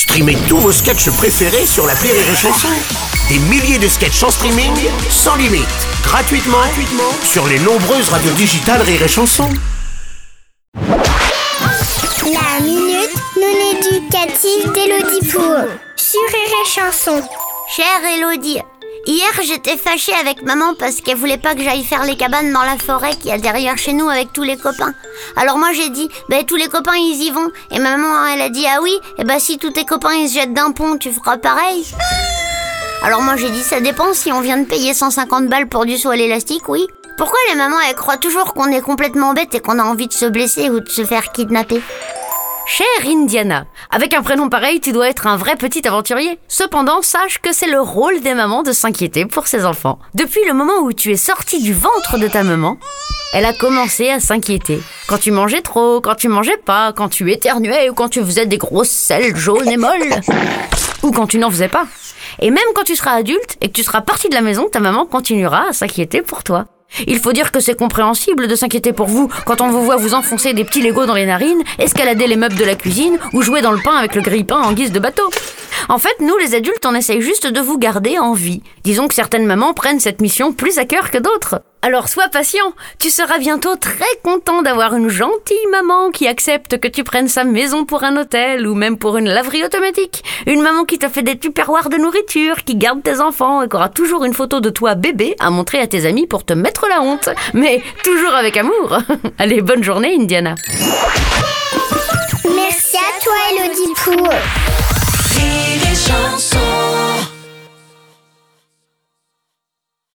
Streamez tous vos sketchs préférés sur la Rire et Chanson. Des milliers de sketchs en streaming, sans limite, gratuitement, sur les nombreuses radios digitales Rire et Chanson. La minute non éducative d'Elodie Pour sur Rire Chanson. Chère Elodie, hier j'étais fâchée avec maman parce qu'elle voulait pas que j'aille faire les cabanes dans la forêt qu'il y a derrière chez nous avec tous les copains. Alors moi j'ai dit, ben tous les copains ils y vont. Et ma maman elle a dit, ah oui, et ben si tous tes copains ils se jettent d'un pont, tu feras pareil. Alors moi j'ai dit, ça dépend si on vient de payer 150 balles pour du saut à l'élastique, oui. Pourquoi les mamans elles croient toujours qu'on est complètement bête et qu'on a envie de se blesser ou de se faire kidnapper? Chère Indiana, avec un prénom pareil, tu dois être un vrai petit aventurier. Cependant, sache que c'est le rôle des mamans de s'inquiéter pour ses enfants. Depuis le moment où tu es sorti du ventre de ta maman, elle a commencé à s'inquiéter. Quand tu mangeais trop, quand tu mangeais pas, quand tu éternuais ou quand tu faisais des grosses selles jaunes et molles. Ou quand tu n'en faisais pas. Et même quand tu seras adulte et que tu seras parti de la maison, ta maman continuera à s'inquiéter pour toi. Il faut dire que c'est compréhensible de s'inquiéter pour vous quand on vous voit vous enfoncer des petits Legos dans les narines, escalader les meubles de la cuisine ou jouer dans le pain avec le grille-pain en guise de bateau. En fait, nous les adultes, on essaye juste de vous garder en vie. Disons que certaines mamans prennent cette mission plus à cœur que d'autres. Alors sois patient, tu seras bientôt très content d'avoir une gentille maman qui accepte que tu prennes sa maison pour un hôtel ou même pour une laverie automatique. Une maman qui te fait des tupperwares de nourriture, qui garde tes enfants et qui aura toujours une photo de toi bébé à montrer à tes amis pour te mettre la honte. Mais toujours avec amour. Allez, bonne journée Indiana. Merci à toi Elodie Pour